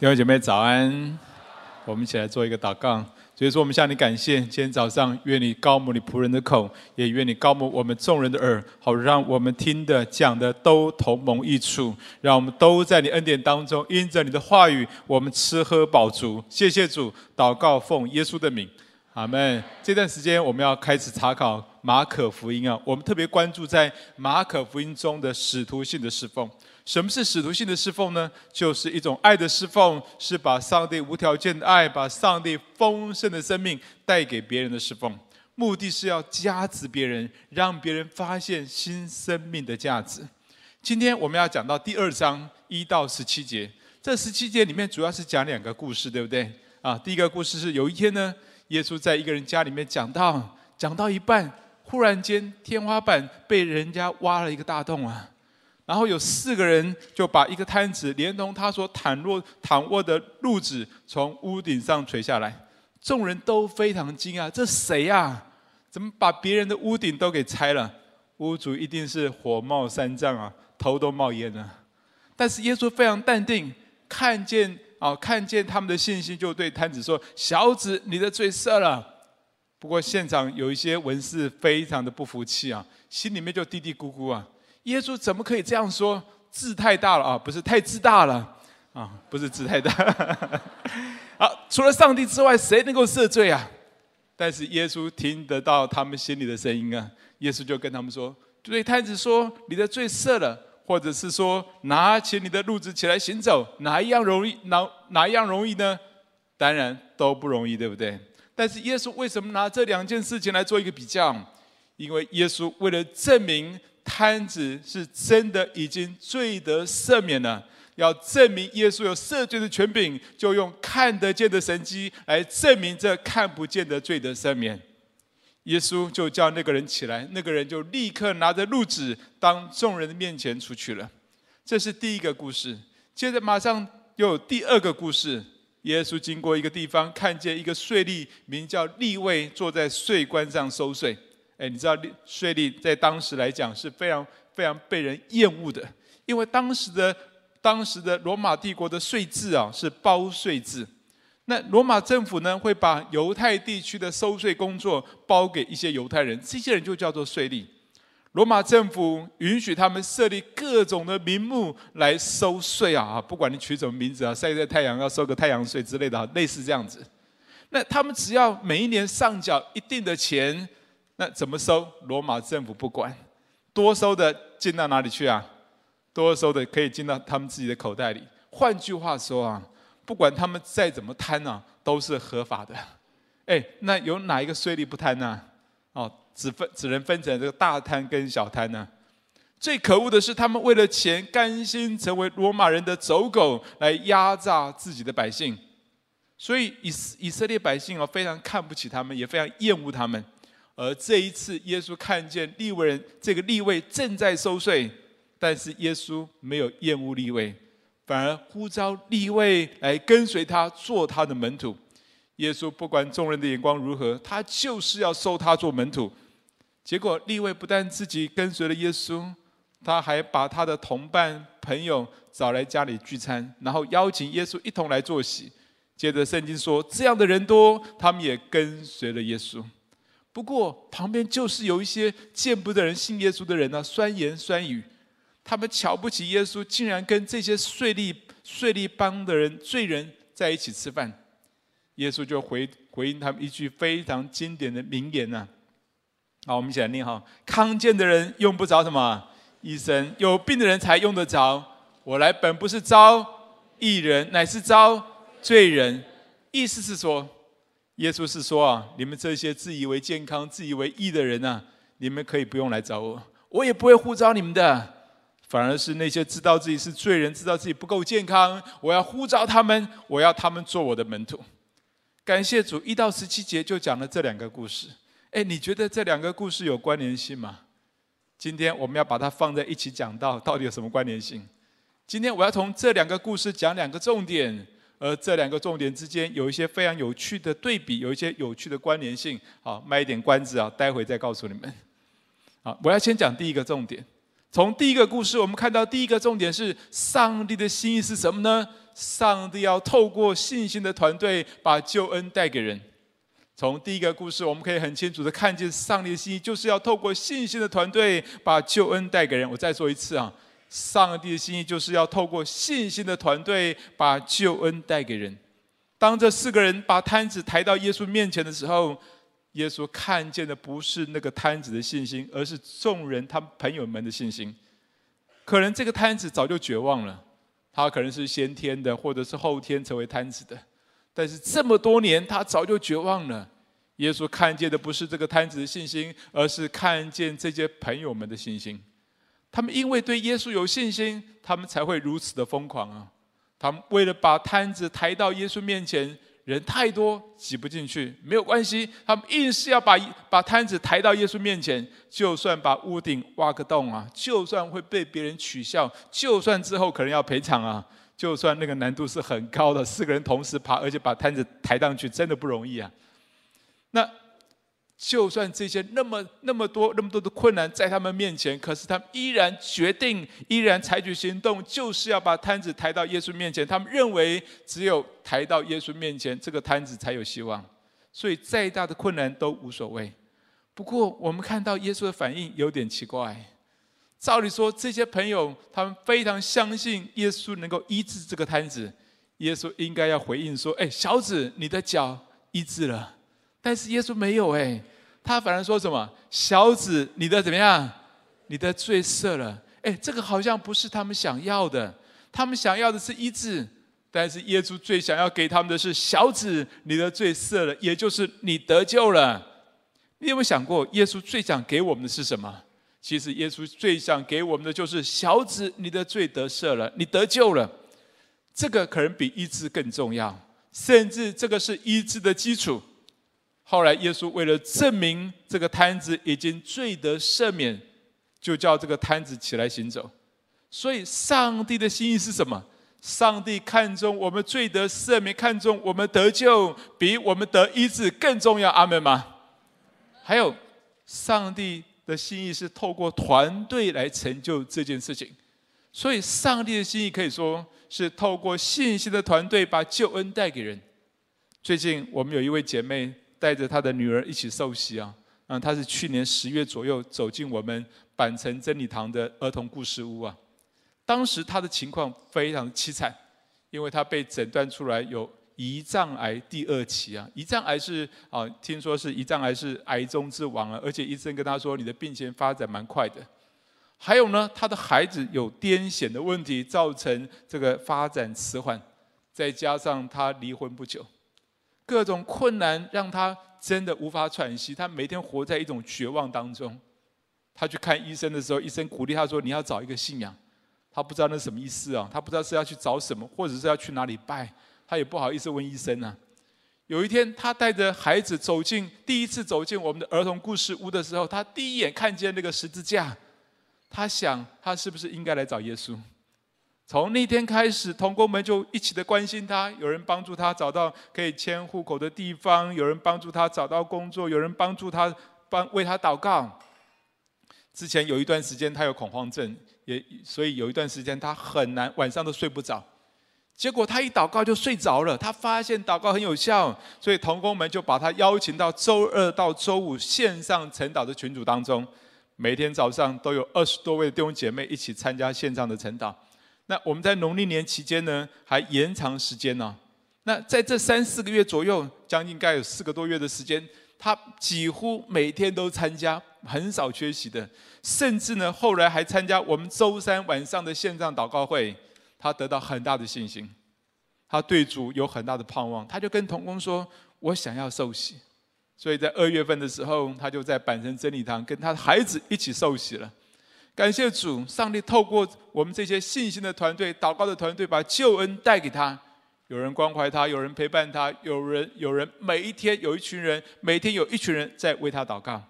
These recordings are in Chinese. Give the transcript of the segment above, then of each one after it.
弟兄姐妹早安，我们一起来做一个祷告。所以说，我们向你感谢，今天早上愿你膏抹你仆人的口，也愿你膏抹我们众人的耳，好让我们听的讲的都同蒙益处，让我们都在你恩典当中，因着你的话语，我们吃喝饱足。谢谢主，祷告奉耶稣的名，阿门。这段时间我们要开始查考马可福音啊，我们特别关注在马可福音中的使徒性的侍奉。什么是使徒性的侍奉呢？就是一种爱的侍奉，是把上帝无条件的爱，把上帝丰盛的生命带给别人的侍奉。目的是要加持别人，让别人发现新生命的价值。今天我们要讲到第二章一到十七节，这十七节里面主要是讲两个故事，对不对？啊，第一个故事是有一天呢，耶稣在一个人家里面讲到，讲到一半，忽然间天花板被人家挖了一个大洞啊。然后有四个人就把一个摊子连同他所躺卧躺卧的褥子从屋顶上垂下来，众人都非常惊讶，这谁呀？怎么把别人的屋顶都给拆了？屋主一定是火冒三丈啊，头都冒烟了。但是耶稣非常淡定，看见啊，看见他们的信心，就对摊子说：“小子，你的罪赦了。”不过现场有一些文士非常的不服气啊，心里面就嘀嘀咕咕啊。耶稣怎么可以这样说？字太大了啊，不是太自大了啊，不是字太大。好，除了上帝之外，谁能够赦罪啊？但是耶稣听得到他们心里的声音啊，耶稣就跟他们说：“对太子说，你的罪赦了，或者是说，拿起你的褥子起来行走，哪一样容易？哪哪一样容易呢？当然都不容易，对不对？但是耶稣为什么拿这两件事情来做一个比较？因为耶稣为了证明。瘫子是真的已经罪得赦免了，要证明耶稣有赦罪的权柄，就用看得见的神迹来证明这看不见的罪得赦免。耶稣就叫那个人起来，那个人就立刻拿着褥子，当众人的面前出去了。这是第一个故事。接着马上又有第二个故事。耶稣经过一个地方，看见一个税吏，名叫利未，坐在税关上收税。哎，你知道税吏在当时来讲是非常非常被人厌恶的，因为当时的当时的罗马帝国的税制啊是包税制，那罗马政府呢会把犹太地区的收税工作包给一些犹太人，这些人就叫做税吏。罗马政府允许他们设立各种的名目来收税啊，不管你取什么名字啊，晒晒太阳要收个太阳税之类的，类似这样子。那他们只要每一年上缴一定的钱。那怎么收？罗马政府不管，多收的进到哪里去啊？多收的可以进到他们自己的口袋里。换句话说啊，不管他们再怎么贪啊，都是合法的。哎，那有哪一个税吏不贪呢？哦，只分只能分成这个大贪跟小贪呢。最可恶的是，他们为了钱，甘心成为罗马人的走狗，来压榨自己的百姓。所以以以色列百姓啊，非常看不起他们，也非常厌恶他们。而这一次，耶稣看见利未人这个利未正在收税，但是耶稣没有厌恶利未，反而呼召利未来跟随他，做他的门徒。耶稣不管众人的眼光如何，他就是要收他做门徒。结果利未不但自己跟随了耶稣，他还把他的同伴朋友找来家里聚餐，然后邀请耶稣一同来坐席。接着圣经说，这样的人多，他们也跟随了耶稣。不过旁边就是有一些见不得人信耶稣的人呢、啊，酸言酸语，他们瞧不起耶稣，竟然跟这些税吏、税吏帮的人、罪人在一起吃饭。耶稣就回回应他们一句非常经典的名言呐、啊。好，我们一起来念哈：康健的人用不着什么医生，有病的人才用得着。我来本不是招义人，乃是招罪人。意思是说。耶稣是说啊，你们这些自以为健康、自以为义的人啊，你们可以不用来找我，我也不会呼召你们的。反而是那些知道自己是罪人、知道自己不够健康，我要呼召他们，我要他们做我的门徒。感谢主，一到十七节就讲了这两个故事。哎，你觉得这两个故事有关联性吗？今天我们要把它放在一起讲到，到底有什么关联性？今天我要从这两个故事讲两个重点。而这两个重点之间有一些非常有趣的对比，有一些有趣的关联性。好，卖一点关子啊，待会再告诉你们。好，我要先讲第一个重点。从第一个故事，我们看到第一个重点是上帝的心意是什么呢？上帝要透过信心的团队把救恩带给人。从第一个故事，我们可以很清楚的看见上帝的心意，就是要透过信心的团队把救恩带给人。我再说一次啊，上帝的心意就是要透过信心的团队把救恩带给人。当这四个人把摊子抬到耶稣面前的时候，耶稣看见的不是那个摊子的信心，而是众人他朋友们的信心。可能这个摊子早就绝望了。他可能是先天的，或者是后天成为摊子的，但是这么多年，他早就绝望了。耶稣看见的不是这个摊子的信心，而是看见这些朋友们的信心。他们因为对耶稣有信心，他们才会如此的疯狂啊！他们为了把摊子抬到耶稣面前。人太多挤不进去，没有关系。他们硬是要把把摊子抬到耶稣面前，就算把屋顶挖个洞啊，就算会被别人取笑，就算之后可能要赔偿啊，就算那个难度是很高的，四个人同时爬，而且把摊子抬上去，真的不容易啊。那。就算这些那么那么多那么多的困难在他们面前，可是他们依然决定，依然采取行动，就是要把摊子抬到耶稣面前。他们认为只有抬到耶稣面前，这个摊子才有希望。所以再大的困难都无所谓。不过我们看到耶稣的反应有点奇怪。照理说，这些朋友他们非常相信耶稣能够医治这个摊子，耶稣应该要回应说：“哎，小子，你的脚医治了。”但是耶稣没有哎，他反而说什么：“小子，你的怎么样？你的罪赦了。”哎，这个好像不是他们想要的。他们想要的是医治，但是耶稣最想要给他们的是：“小子，你的罪赦了，也就是你得救了。”你有没有想过，耶稣最想给我们的是什么？其实耶稣最想给我们的就是：“小子，你的罪得赦了，你得救了。”这个可能比医治更重要，甚至这个是医治的基础。后来，耶稣为了证明这个瘫子已经罪得赦免，就叫这个瘫子起来行走。所以，上帝的心意是什么？上帝看重我们罪得赦免，看重我们得救，比我们得医治更重要。阿门吗？还有，上帝的心意是透过团队来成就这件事情。所以，上帝的心意可以说是透过信心的团队把救恩带给人。最近，我们有一位姐妹。带着他的女儿一起受洗啊，嗯，他是去年十月左右走进我们板城真理堂的儿童故事屋啊。当时他的情况非常凄惨，因为他被诊断出来有胰脏癌第二期啊。胰脏癌是啊，听说是胰脏癌是癌中之王啊，而且医生跟他说，你的病情发展蛮快的。还有呢，他的孩子有癫痫的问题，造成这个发展迟缓，再加上他离婚不久。各种困难让他真的无法喘息，他每天活在一种绝望当中。他去看医生的时候，医生鼓励他说：“你要找一个信仰。”他不知道那什么意思啊，他不知道是要去找什么，或者是要去哪里拜，他也不好意思问医生啊。有一天，他带着孩子走进第一次走进我们的儿童故事屋的时候，他第一眼看见那个十字架，他想他是不是应该来找耶稣？从那天开始，同工们就一起的关心他，有人帮助他找到可以迁户口的地方，有人帮助他找到工作，有人帮助他帮为他祷告。之前有一段时间他有恐慌症，也所以有一段时间他很难晚上都睡不着。结果他一祷告就睡着了，他发现祷告很有效，所以同工们就把他邀请到周二到周五线上晨祷的群组当中，每天早上都有二十多位弟兄姐妹一起参加线上的晨祷。那我们在农历年期间呢，还延长时间呢。那在这三四个月左右，将近该有四个多月的时间，他几乎每天都参加，很少缺席的。甚至呢，后来还参加我们周三晚上的线上祷告会，他得到很大的信心，他对主有很大的盼望。他就跟童工说：“我想要受洗。”所以在二月份的时候，他就在板城真理堂跟他的孩子一起受洗了。感谢主，上帝透过我们这些信心的团队、祷告的团队，把救恩带给他。有人关怀他，有人陪伴他，有人有人每一天有一群人，每天有一群人在为他祷告。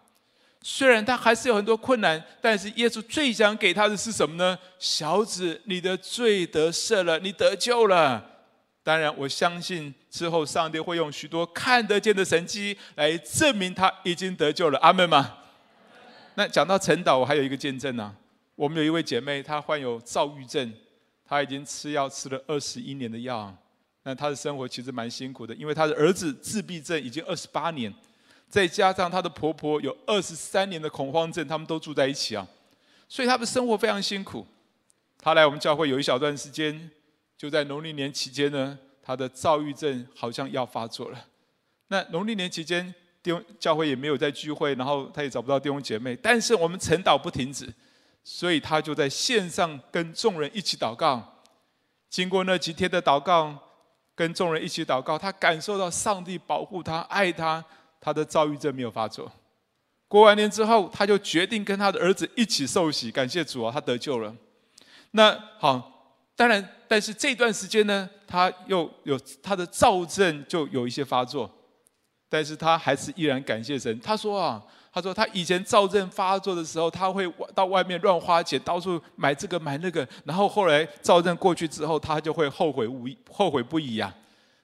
虽然他还是有很多困难，但是耶稣最想给他的是什么呢？小子，你的罪得赦了，你得救了。当然，我相信之后上帝会用许多看得见的神迹来证明他已经得救了。阿门吗？那讲到陈导，我还有一个见证呢、我们有一位姐妹，她患有躁郁症，她已经吃药吃了二十一年的药。那她的生活其实蛮辛苦的，因为她的儿子自闭症已经二十八年，再加上她的婆婆有二十三年的恐慌症，他们都住在一起啊，所以她的生活非常辛苦。她来我们教会有一小段时间，就在农历年期间呢，她的躁郁症好像要发作了。那农历年期间，弟兄教会也没有在聚会，然后他也找不到弟兄姐妹，但是我们晨祷不停止，所以他就在线上跟众人一起祷告。经过那几天的祷告，跟众人一起祷告，他感受到上帝保护他、爱他，他的躁郁症没有发作。过完年之后，他就决定跟他的儿子一起受洗，感谢主啊，他得救了。那好，当然，但是这段时间呢，他又有他的躁症就有一些发作。但是他还是依然感谢神。他说啊，他说他以前躁症发作的时候，他会到外面乱花钱，到处买这个买那个。然后后来躁症过去之后，他就会后悔无后悔不已呀、啊。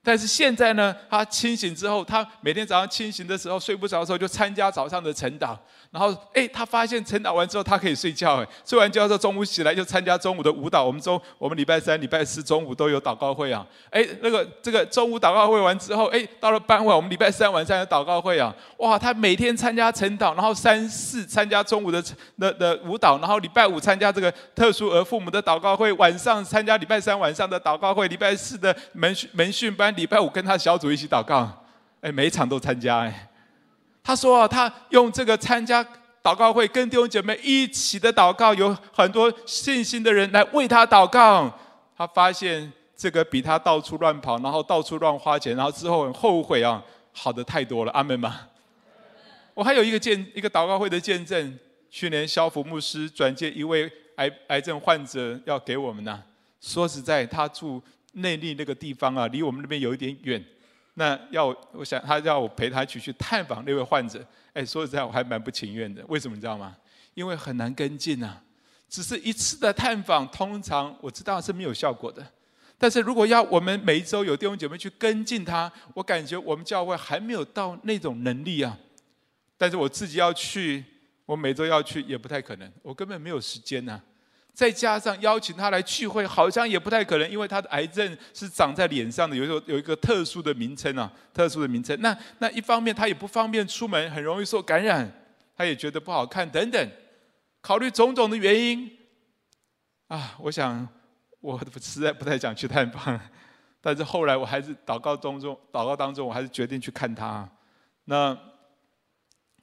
但是现在呢，他清醒之后，他每天早上清醒的时候，睡不着的时候就参加早上的晨祷。然后，哎，他发现晨祷完之后，他可以睡觉。哎，睡完觉之后，中午起来就参加中午的舞蹈。我们中我们礼拜三、礼拜四中午都有祷告会啊。哎，那个这个中午祷告会完之后，哎，到了傍晚，我们礼拜三晚上有祷告会啊。哇，他每天参加晨祷，然后三四参加中午的的的舞蹈，然后礼拜五参加这个特殊儿父母的祷告会，晚上参加礼拜三晚上的祷告会，礼拜四的门训门训班，礼拜五跟他小组一起祷告。哎，每一场都参加哎。他说啊，他用这个参加祷告会，跟弟兄姐妹一起的祷告，有很多信心的人来为他祷告。他发现这个比他到处乱跑，然后到处乱花钱，然后之后很后悔啊，好的太多了。阿门吗？我还有一个见一个祷告会的见证，去年肖福牧师转介一位癌癌症患者要给我们呢、说实在，他住内力那个地方啊，离我们那边有一点远。那要我想他要我陪他一起去探访那位患者，哎，说实在我还蛮不情愿的。为什么你知道吗？因为很难跟进啊。只是一次的探访，通常我知道是没有效果的。但是如果要我们每一周有弟兄姐妹去跟进他，我感觉我们教会还没有到那种能力啊。但是我自己要去，我每周要去也不太可能，我根本没有时间呐、啊。再加上邀请他来聚会，好像也不太可能，因为他的癌症是长在脸上的，有一个有一个特殊的名称啊，特殊的名称。那那一方面他也不方便出门，很容易受感染，他也觉得不好看等等，考虑种种的原因，啊，我想我实在不太想去探访，但是后来我还是祷告当中，祷告当中我还是决定去看他。那。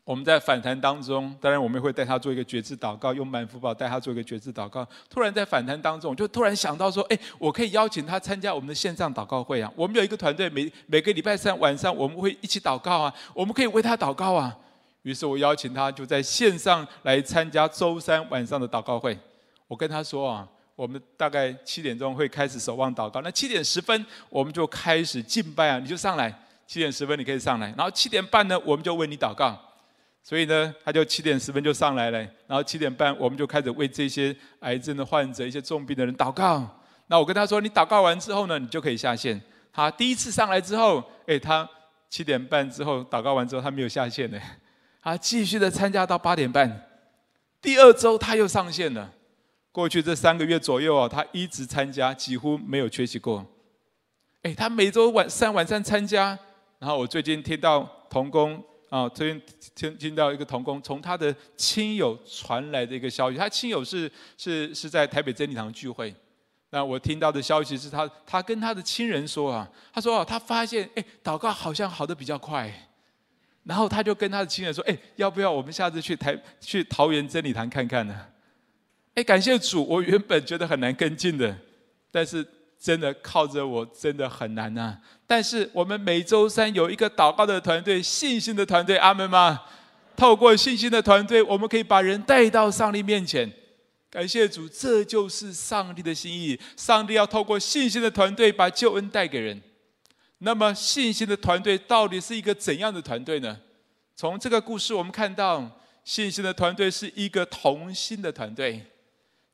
我们在反弹当中，当然我们会带他做一个决志祷告，用满福宝带他做一个决志祷告。突然在反弹当中，我就突然想到说，哎，我可以邀请他参加我们的线上祷告会啊！我们有一个团队，每每个礼拜三晚上我们会一起祷告啊，我们可以为他祷告啊。于是我邀请他就在线上来参加周三晚上的祷告会。我跟他说啊，我们大概七点钟会开始守望祷告，那七点十分我们就开始敬拜啊，你就上来。七点十分你可以上来，然后七点半呢，我们就为你祷告。所以呢，他就七点十分就上来了，然后七点半我们就开始为这些癌症的患者、一些重病的人祷告。那我跟他说，你祷告完之后呢，你就可以下线。他第一次上来之后，哎，他七点半之后祷告完之后，他没有下线呢，他继续的参加到八点半。第二周他又上线了。过去这三个月左右啊，他一直参加，几乎没有缺席过。哎，他每周晚三晚上参加。然后我最近听到童工。啊，最近听听到一个同工从他的亲友传来的一个消息，他亲友是是是在台北真理堂聚会。那我听到的消息是他他跟他的亲人说啊，他说啊，他发现哎，祷告好像好的比较快。然后他就跟他的亲人说，哎，要不要我们下次去台去桃园真理堂看看呢？哎，感谢主，我原本觉得很难跟进的，但是。真的靠着我，真的很难呐、但是我们每周三有一个祷告的团队，信心的团队，阿门吗？透过信心的团队，我们可以把人带到上帝面前。感谢主，这就是上帝的心意。上帝要透过信心的团队把救恩带给人。那么，信心的团队到底是一个怎样的团队呢？从这个故事我们看到，信心的团队是一个同心的团队。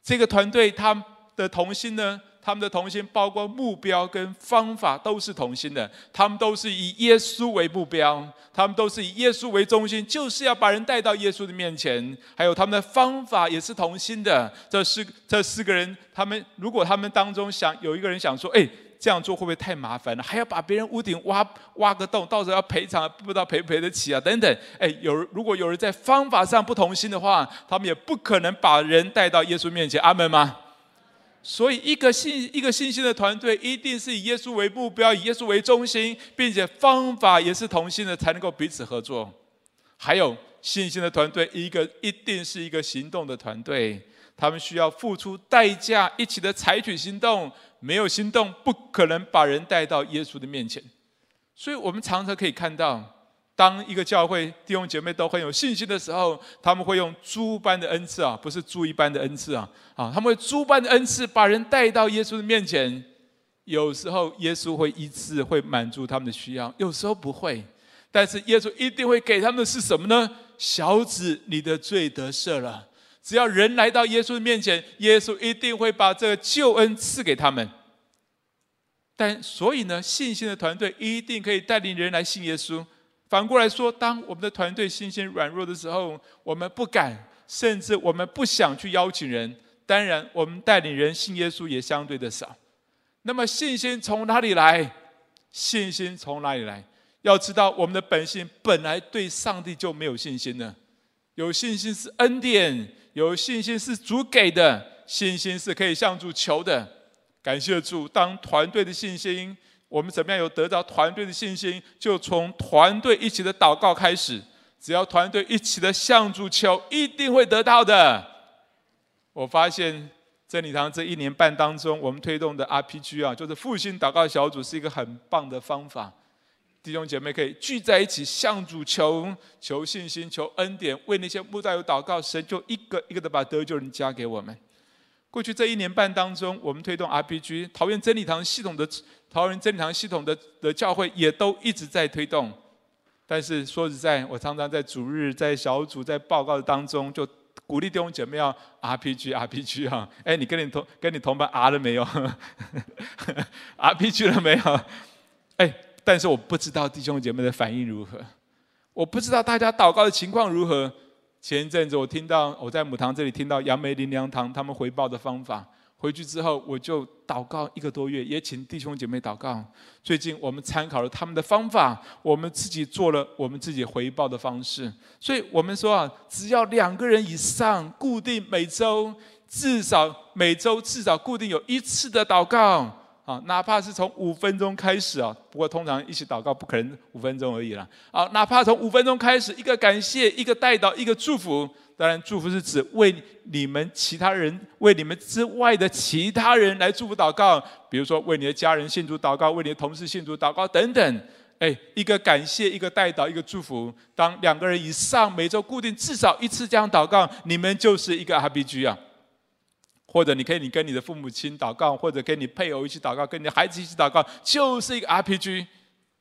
这个团队他的同心呢？他们的同心包括目标跟方法都是同心的，他们都是以耶稣为目标，他们都是以耶稣为中心，就是要把人带到耶稣的面前。还有他们的方法也是同心的。这四这四个人，他们如果他们当中想有一个人想说，哎。这样做会不会太麻烦了？还要把别人屋顶挖挖个洞，到时候要赔偿，不知道赔不赔得起啊？等等，哎，有如果有人在方法上不同心的话，他们也不可能把人带到耶稣面前。阿门吗？所以，一个信一个信心的团队，一定是以耶稣为目标，以耶稣为中心，并且方法也是同心的，才能够彼此合作。还有，信心的团队，一个一定是一个行动的团队，他们需要付出代价，一起的采取行动。没有行动，不可能把人带到耶稣的面前。所以，我们常常可以看到，当一个教会弟兄姐妹都很有信心的时候，他们会用猪般的恩赐啊，不是猪一般的恩赐啊，啊，他们会猪般的恩赐把人带到耶稣的面前。有时候，耶稣会一次会满足他们的需要，有时候不会。但是，耶稣一定会给他们的是什么呢？小子，你的罪得赦了。只要人来到耶稣的面前，耶稣一定会把这个救恩赐给他们。但所以呢，信心的团队一定可以带领人来信耶稣。反过来说，当我们的团队信心软弱的时候，我们不敢，甚至我们不想去邀请人。当然，我们带领人信耶稣也相对的少。那么，信心从哪里来？信心从哪里来？要知道，我们的本性本来对上帝就没有信心呢。有信心是恩典。有信心是主给的，信心是可以向主求的。感谢主，当团队的信心，我们怎么样有得到团队的信心？就从团队一起的祷告开始。只要团队一起的向主求，一定会得到的。我发现真理堂这一年半当中，我们推动的 RPG 啊，就是复兴祷告小组，是一个很棒的方法。弟兄姐妹可以聚在一起，向主求求信心、求恩典，为那些慕道友祷告，神就一个一个的把得救人加给我们。过去这一年半当中，我们推动 RPG，桃园真理堂系统的桃园真理堂系统的的教会也都一直在推动。但是说实在，我常常在主日、在小组、在报告当中，就鼓励弟兄姐妹要 RPG，RPG 哈。哎，你跟你同跟你同伴 R 了没有？RPG 了没有？哎。但是我不知道弟兄姐妹的反应如何，我不知道大家祷告的情况如何。前一阵子我听到我在母堂这里听到杨梅林良堂他们回报的方法，回去之后我就祷告一个多月，也请弟兄姐妹祷告。最近我们参考了他们的方法，我们自己做了我们自己回报的方式。所以我们说啊，只要两个人以上，固定每周至少每周至少固定有一次的祷告。啊，哪怕是从五分钟开始啊，不过通常一起祷告不可能五分钟而已了。啊，哪怕从五分钟开始，一个感谢，一个代祷，一个祝福。当然，祝福是指为你们其他人，为你们之外的其他人来祝福祷告。比如说，为你的家人信主祷告，为你的同事信主祷告等等。哎，一个感谢，一个代祷，一个祝福。当两个人以上，每周固定至少一次这样祷告，你们就是一个 RPG 啊。或者你可以，你跟你的父母亲祷告，或者跟你配偶一起祷告，跟你的孩子一起祷告，就是一个 RPG。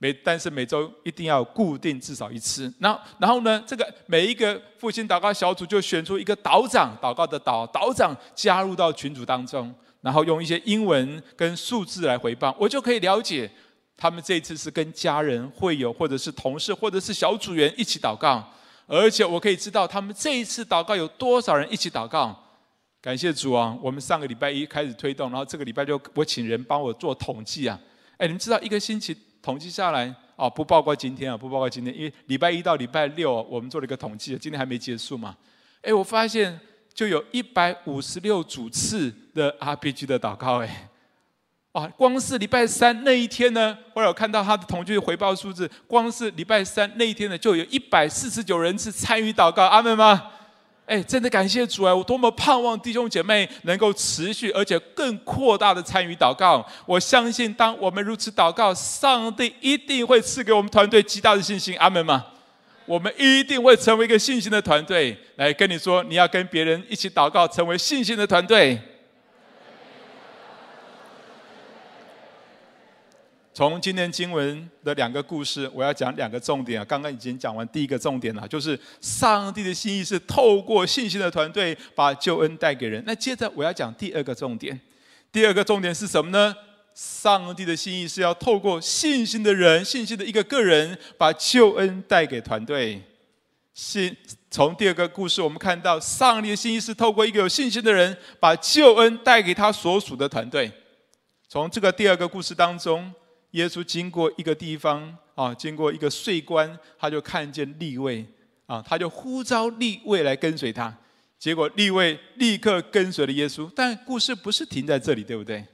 每但是每周一定要固定至少一次。那然后呢，这个每一个父亲祷告小组就选出一个导长，祷告的导导长加入到群组当中，然后用一些英文跟数字来回报，我就可以了解他们这一次是跟家人、会友，或者是同事，或者是小组员一起祷告，而且我可以知道他们这一次祷告有多少人一起祷告。感谢主啊！我们上个礼拜一开始推动，然后这个礼拜就我请人帮我做统计啊。哎，你们知道一个星期统计下来哦，不包括今天啊，不包括今天，因为礼拜一到礼拜六我们做了一个统计，今天还没结束嘛。哎，我发现就有一百五十六组次的 RPG 的祷告哎，啊，光是礼拜三那一天呢，后来我看到他的统计回报数字，光是礼拜三那一天呢，就有一百四十九人次参与祷告，阿门吗？哎，真的感谢主啊！我多么盼望弟兄姐妹能够持续而且更扩大的参与祷告。我相信，当我们如此祷告，上帝一定会赐给我们团队极大的信心。阿门吗？我们一定会成为一个信心的团队。来跟你说，你要跟别人一起祷告，成为信心的团队。从今天经文的两个故事，我要讲两个重点啊。刚刚已经讲完第一个重点了，就是上帝的心意是透过信心的团队把救恩带给人。那接着我要讲第二个重点，第二个重点是什么呢？上帝的心意是要透过信心的人、信心的一个个人，把救恩带给团队。信从第二个故事，我们看到上帝的心意是透过一个有信心的人，把救恩带给他所属的团队。从这个第二个故事当中，耶稣经过一个地方啊，经过一个税关，他就看见利未啊，他就呼召利未来跟随他。结果利未立刻跟随了耶稣。但故事不是停在这里，对不对？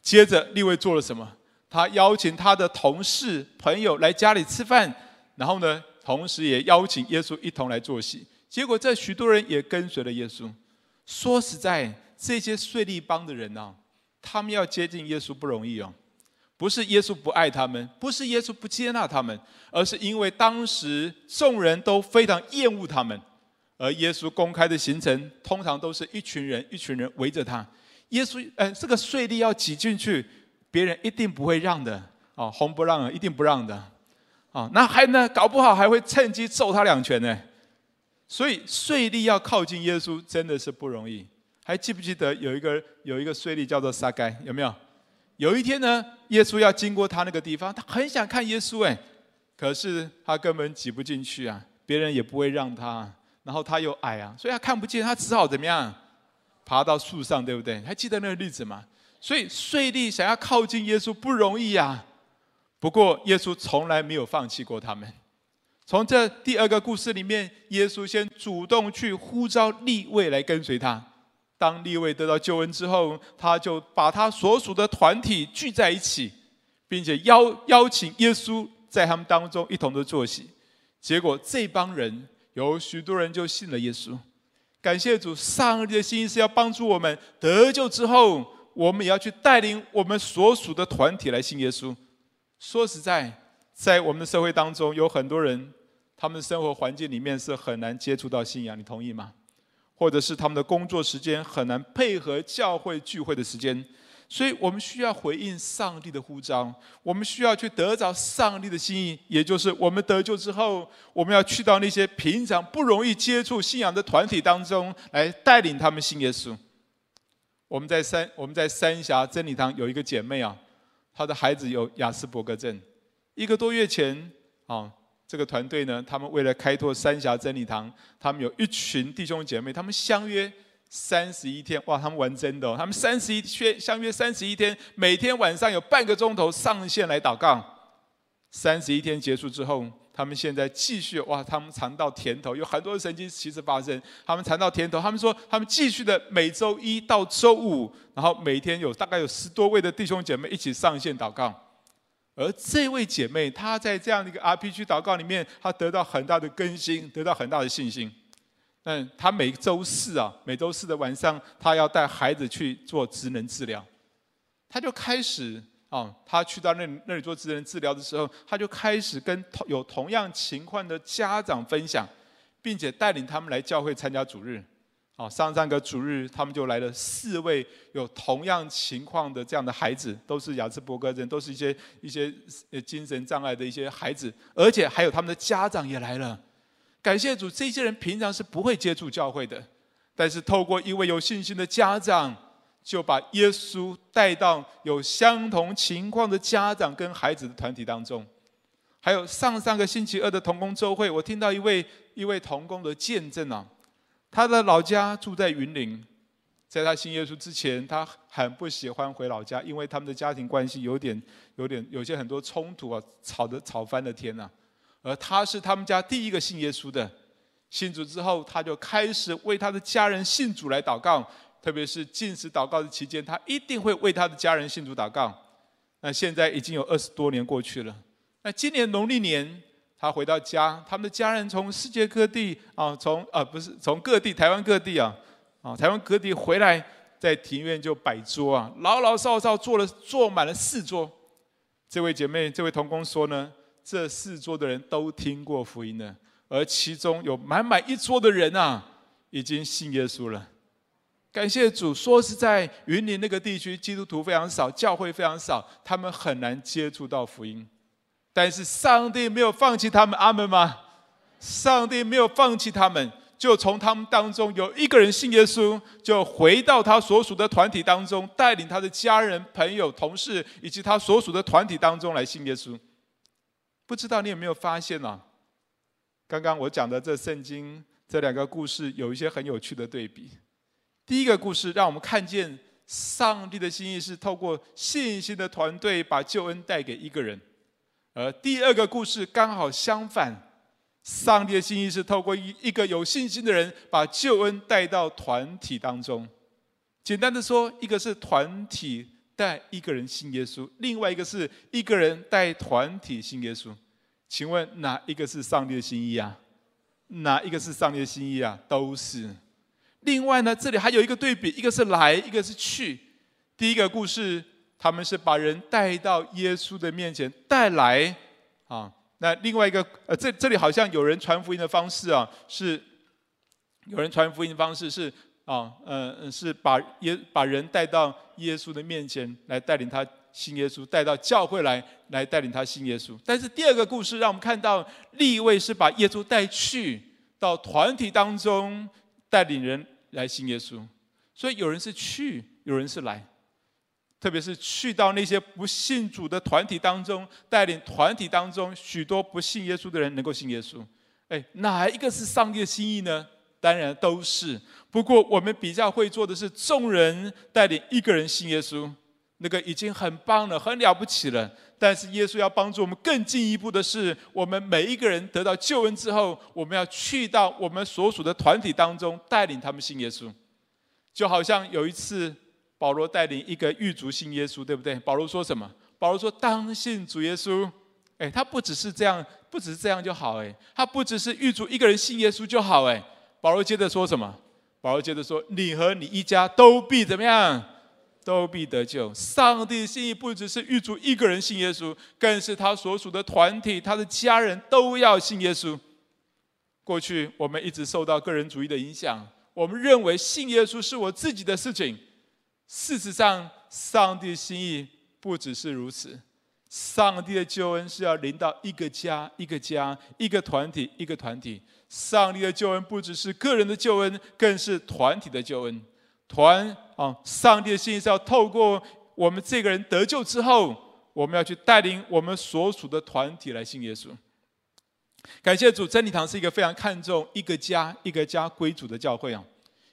接着利未做了什么？他邀请他的同事朋友来家里吃饭，然后呢，同时也邀请耶稣一同来坐席。结果这许多人也跟随了耶稣。说实在，这些税吏帮的人啊，他们要接近耶稣不容易哦。不是耶稣不爱他们，不是耶稣不接纳他们，而是因为当时众人都非常厌恶他们。而耶稣公开的行程，通常都是一群人一群人围着他。耶稣，呃，这个税吏要挤进去，别人一定不会让的，哦，红不让，一定不让的，哦，那还呢，搞不好还会趁机揍他两拳呢。所以税吏要靠近耶稣真的是不容易。还记不记得有一个有一个税吏叫做撒该，有没有？有一天呢，耶稣要经过他那个地方，他很想看耶稣，哎，可是他根本挤不进去啊，别人也不会让他，然后他又矮啊，所以他看不见，他只好怎么样？爬到树上，对不对？还记得那个例子吗？所以税吏想要靠近耶稣不容易呀。不过耶稣从来没有放弃过他们。从这第二个故事里面，耶稣先主动去呼召利未来跟随他。当利未得到救恩之后，他就把他所属的团体聚在一起，并且邀邀请耶稣在他们当中一同的坐席。结果这帮人有许多人就信了耶稣。感谢主，上帝的心意是要帮助我们得救之后，我们也要去带领我们所属的团体来信耶稣。说实在，在我们的社会当中，有很多人，他们的生活环境里面是很难接触到信仰，你同意吗？或者是他们的工作时间很难配合教会聚会的时间。所以我们需要回应上帝的呼召，我们需要去得着上帝的心意，也就是我们得救之后，我们要去到那些平常不容易接触信仰的团体当中，来带领他们信耶稣。我们在三我们在三峡真理堂有一个姐妹啊，她的孩子有亚斯伯格症，一个多月前啊，这个团队呢，他们为了开拓三峡真理堂，他们有一群弟兄姐妹，他们相约。三十一天，哇！他们玩真的哦，他们三十一约相约三十一天，每天晚上有半个钟头上线来祷告。三十一天结束之后，他们现在继续哇！他们尝到甜头，有很多神迹其实发生。他们尝到甜头，他们说他们继续的每周一到周五，然后每天有大概有十多位的弟兄姐妹一起上线祷告。而这位姐妹，她在这样的一个 RPG 祷告里面，她得到很大的更新，得到很大的信心。嗯，她每周四啊，每周四的晚上，她要带孩子去做职能治疗。他就开始啊，他去到那那里做职能治疗的时候，他就开始跟同有同样情况的家长分享，并且带领他们来教会参加主日。啊，上上个主日，他们就来了四位有同样情况的这样的孩子，都是亚斯伯格症，都是一些一些呃精神障碍的一些孩子，而且还有他们的家长也来了。感谢主，这些人平常是不会接触教会的，但是透过一位有信心的家长，就把耶稣带到有相同情况的家长跟孩子的团体当中。还有上上个星期二的童工周会，我听到一位一位童工的见证啊，他的老家住在云林，在他信耶稣之前，他很不喜欢回老家，因为他们的家庭关系有点有点有些很多冲突啊，吵得吵翻了天呐。而他是他们家第一个信耶稣的，信主之后，他就开始为他的家人信主来祷告，特别是禁食祷告的期间，他一定会为他的家人信主祷告。那现在已经有二十多年过去了，那今年农历年他回到家，他们的家人从世界各地啊，从啊不是从各地台湾各地啊，啊台湾各地回来，在庭院就摆桌啊，老老少少坐了坐满了四桌。这位姐妹，这位同工说呢。这四桌的人都听过福音了，而其中有满满一桌的人啊，已经信耶稣了。感谢主，说是在，云林那个地区基督徒非常少，教会非常少，他们很难接触到福音。但是上帝没有放弃他们，阿门吗？上帝没有放弃他们，就从他们当中有一个人信耶稣，就回到他所属的团体当中，带领他的家人、朋友、同事以及他所属的团体当中来信耶稣。不知道你有没有发现呢、啊？刚刚我讲的这圣经这两个故事有一些很有趣的对比。第一个故事让我们看见上帝的心意是透过信心的团队把救恩带给一个人，而第二个故事刚好相反。上帝的心意是透过一一个有信心的人，把救恩带到团体当中。简单的说，一个是团体带一个人信耶稣，另外一个是一个人带团体信耶稣。请问哪一个是上帝的心意啊？哪一个是上帝的心意啊？都是。另外呢，这里还有一个对比，一个是来，一个是去。第一个故事，他们是把人带到耶稣的面前，带来啊。那另外一个，呃，这这里好像有人传福音的方式啊，是有人传福音的方式是啊，呃，是把耶把人带到耶稣的面前来带领他信耶稣，带到教会来来带领他信耶稣。但是第二个故事让我们看到，另一位是把耶稣带去到团体当中带领人来信耶稣，所以有人是去，有人是来。特别是去到那些不信主的团体当中，带领团体当中许多不信耶稣的人能够信耶稣。哎，哪一个是上帝的心意呢？当然都是。不过我们比较会做的是，众人带领一个人信耶稣，那个已经很棒了，很了不起了。但是耶稣要帮助我们更进一步的是，我们每一个人得到救恩之后，我们要去到我们所属的团体当中，带领他们信耶稣。就好像有一次。保罗带领一个狱卒信耶稣，对不对？保罗说什么？保罗说：“当信主耶稣。”哎，他不只是这样，不只是这样就好。哎，他不只是狱卒一个人信耶稣就好。哎，保罗接着说什么？保罗接着说：“你和你一家都必怎么样？都必得救。上帝的心意不只是狱卒一个人信耶稣，更是他所属的团体，他的家人都要信耶稣。过去我们一直受到个人主义的影响，我们认为信耶稣是我自己的事情。”事实上，上帝的心意不只是如此。上帝的救恩是要临到一个家、一个家、一个团体、一个团体。上帝的救恩不只是个人的救恩，更是团体的救恩。团啊，上帝的心意是要透过我们这个人得救之后，我们要去带领我们所属的团体来信耶稣。感谢主，真理堂是一个非常看重一个家、一个家归主的教会啊，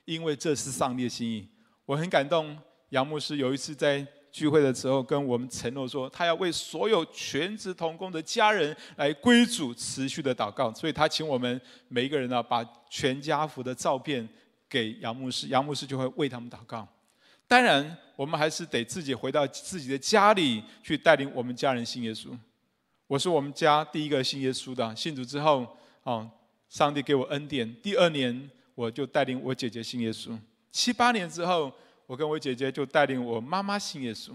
因为这是上帝的心意。我很感动。杨牧师有一次在聚会的时候跟我们承诺说，他要为所有全职同工的家人来归主持续的祷告，所以他请我们每一个人呢，把全家福的照片给杨牧师，杨牧师就会为他们祷告。当然，我们还是得自己回到自己的家里去带领我们家人信耶稣。我是我们家第一个信耶稣的，信主之后，哦，上帝给我恩典，第二年我就带领我姐姐信耶稣，七八年之后。我跟我姐姐就带领我妈妈信耶稣，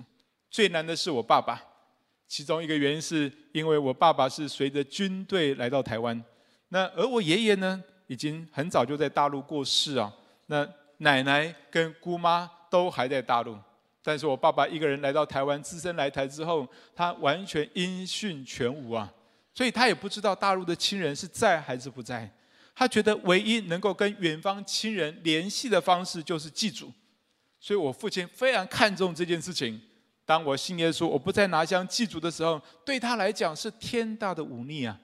最难的是我爸爸，其中一个原因是因为我爸爸是随着军队来到台湾，那而我爷爷呢，已经很早就在大陆过世啊，那奶奶跟姑妈都还在大陆，但是我爸爸一个人来到台湾，只身来台之后，他完全音讯全无啊，所以他也不知道大陆的亲人是在还是不在，他觉得唯一能够跟远方亲人联系的方式就是祭祖。所以我父亲非常看重这件事情。当我信耶稣，我不再拿香祭祖的时候，对他来讲是天大的忤逆啊！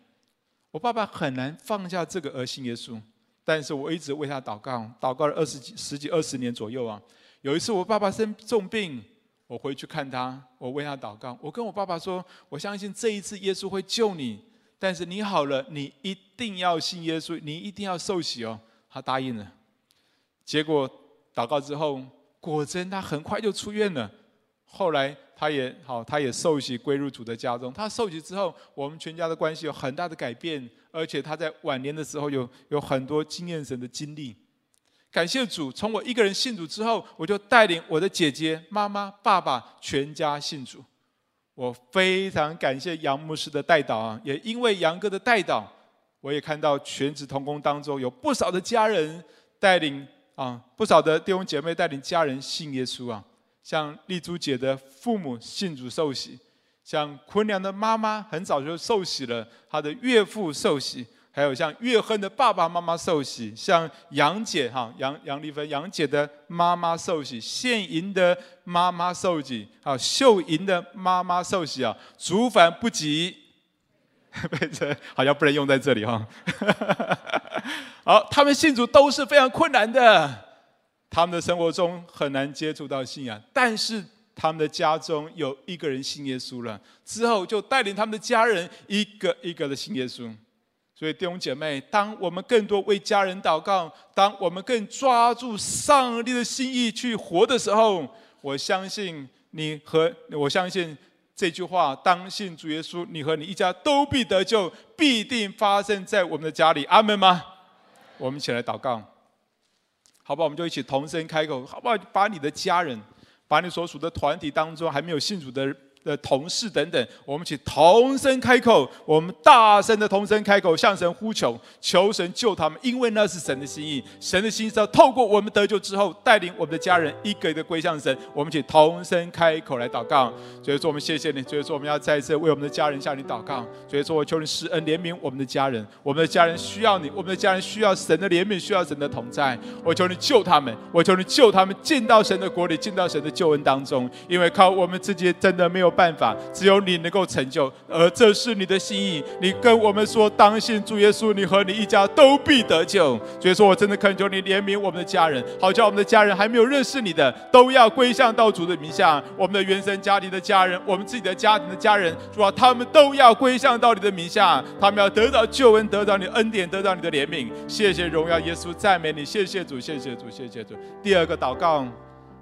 我爸爸很难放下这个而信耶稣，但是我一直为他祷告，祷告了二十几、十几、二十年左右啊。有一次我爸爸生重病，我回去看他，我为他祷告。我跟我爸爸说：“我相信这一次耶稣会救你，但是你好了，你一定要信耶稣，你一定要受洗哦。”他答应了。结果祷告之后。果真，他很快就出院了。后来，他也好，他也受洗归入主的家中。他受洗之后，我们全家的关系有很大的改变，而且他在晚年的时候有有很多经验神的经历。感谢主，从我一个人信主之后，我就带领我的姐姐、妈妈、爸爸全家信主。我非常感谢杨牧师的带导啊，也因为杨哥的带导，我也看到全职同工当中有不少的家人带领。啊，不少的弟兄姐妹带领家人信耶稣啊，像丽珠姐的父母信主受洗，像坤良的妈妈很早就受洗了，她的岳父受洗，还有像月亨的爸爸妈妈受洗，像杨姐哈杨杨丽芬杨姐的妈妈受洗，献银的妈妈受洗，啊秀银的妈妈受洗啊，族繁不及，好像不能用在这里哈。好，他们信主都是非常困难的，他们的生活中很难接触到信仰，但是他们的家中有一个人信耶稣了，之后就带领他们的家人一个一个的信耶稣。所以弟兄姐妹，当我们更多为家人祷告，当我们更抓住上帝的心意去活的时候，我相信你和我相信这句话：当信主耶稣，你和你一家都必得救，必定发生在我们的家里。阿门吗？我们一起来祷告，好不好？我们就一起同声开口，好不好？把你的家人，把你所属的团体当中还没有信主的。的同事等等，我们请同声开口，我们大声的同声开口，向神呼求，求神救他们，因为那是神的心意。神的心意是要透过我们得救之后，带领我们的家人一个一个归向神。我们请同声开口来祷告。所以说，我们谢谢你。所以说，我们要再一次为我们的家人向你祷告。所以说，我求你施恩怜悯我们的家人，我们的家人需要你，我们的家人需要神的怜悯，需要神的同在。我求你救他们，我求你救他们进到神的国里，进到神的救恩当中。因为靠我们自己真的没有。办法只有你能够成就，而这是你的心意。你跟我们说，当信主耶稣，你和你一家都必得救。所以说我真的恳求你怜悯我们的家人，好叫我们的家人还没有认识你的，都要归向到主的名下。我们的原生家庭的家人，我们自己的家庭的家人，主啊，他们都要归向到你的名下，他们要得到救恩，得到你的恩典，得到你的怜悯。谢谢荣耀耶稣，赞美你，谢谢主，谢谢主，谢谢主。第二个祷告。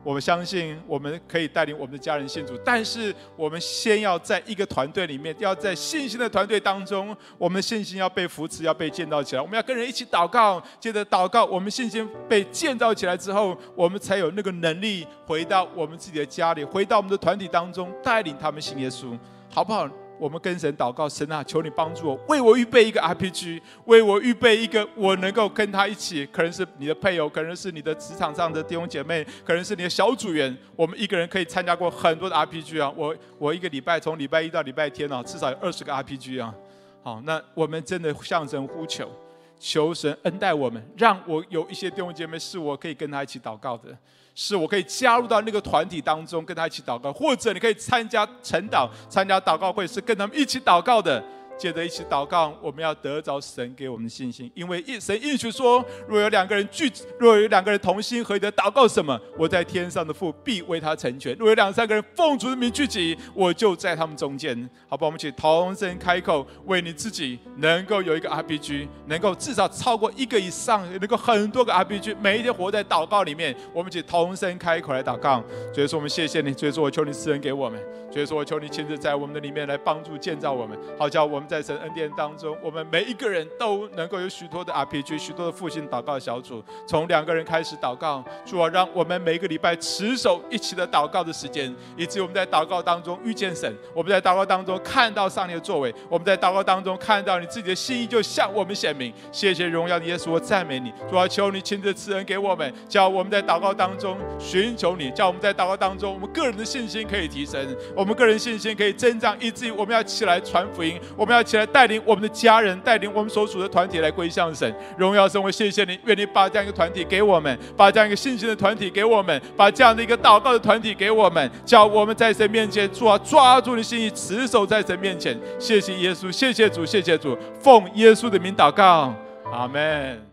我们相信我们可以带领我们的家人信主，但是我们先要在一个团队里面，要在信心的团队当中，我们的信心要被扶持，要被建造起来。我们要跟人一起祷告，接着祷告，我们信心被建造起来之后，我们才有那个能力回到我们自己的家里，回到我们的团体当中，带领他们信耶稣，好不好？我们跟神祷告，神啊，求你帮助我，为我预备一个 RPG，为我预备一个我能够跟他一起，可能是你的配偶，可能是你的职场上的弟兄姐妹，可能是你的小组员，我们一个人可以参加过很多的 RPG 啊。我我一个礼拜从礼拜一到礼拜天啊，至少有二十个 RPG 啊。好，那我们真的向神呼求，求神恩待我们，让我有一些弟兄姐妹是我可以跟他一起祷告的。是我可以加入到那个团体当中，跟他一起祷告，或者你可以参加晨祷、参加祷告会，是跟他们一起祷告的。接着一起祷告，我们要得着神给我们的信心，因为一神应许说，若有两个人聚，若有两个人同心合意的祷告什么，我在天上的父必为他成全。若有两三个人奉主的名聚集，我就在他们中间。好吧，我们一起同声开口，为你自己能够有一个 RPG，能够至少超过一个以上，能够很多个 RPG，每一天活在祷告里面。我们一起同声开口来祷告。所以说，我们谢谢你，所以说我求你赐恩给我们。所以说我求你亲自在我们的里面来帮助建造我们，好叫我们。在神恩典当中，我们每一个人都能够有许多的 RPG，许多的复兴祷告小组，从两个人开始祷告，主啊，让我们每一个礼拜持守一起的祷告的时间，以及我们在祷告当中遇见神，我们在祷告当中看到上帝的作为，我们在祷告当中看到你自己的心意就向我们显明。谢谢荣耀的耶稣，我赞美你，主啊，求你亲自赐恩给我们，叫我们在祷告当中寻求你，叫我们在祷告当中，我们个人的信心可以提升，我们个人信心可以增长，以至于我们要起来传福音，我们要要。起来带领我们的家人，带领我们所属的团体来归向神，荣耀神。我谢谢你，愿你把这样一个团体给我们，把这样一个信心的团体给我们，把这样的一个祷告的团体给我们，叫我们在神面前抓抓住你心意，持守在神面前。谢谢耶稣，谢谢主，谢谢主，奉耶稣的名祷告，阿门。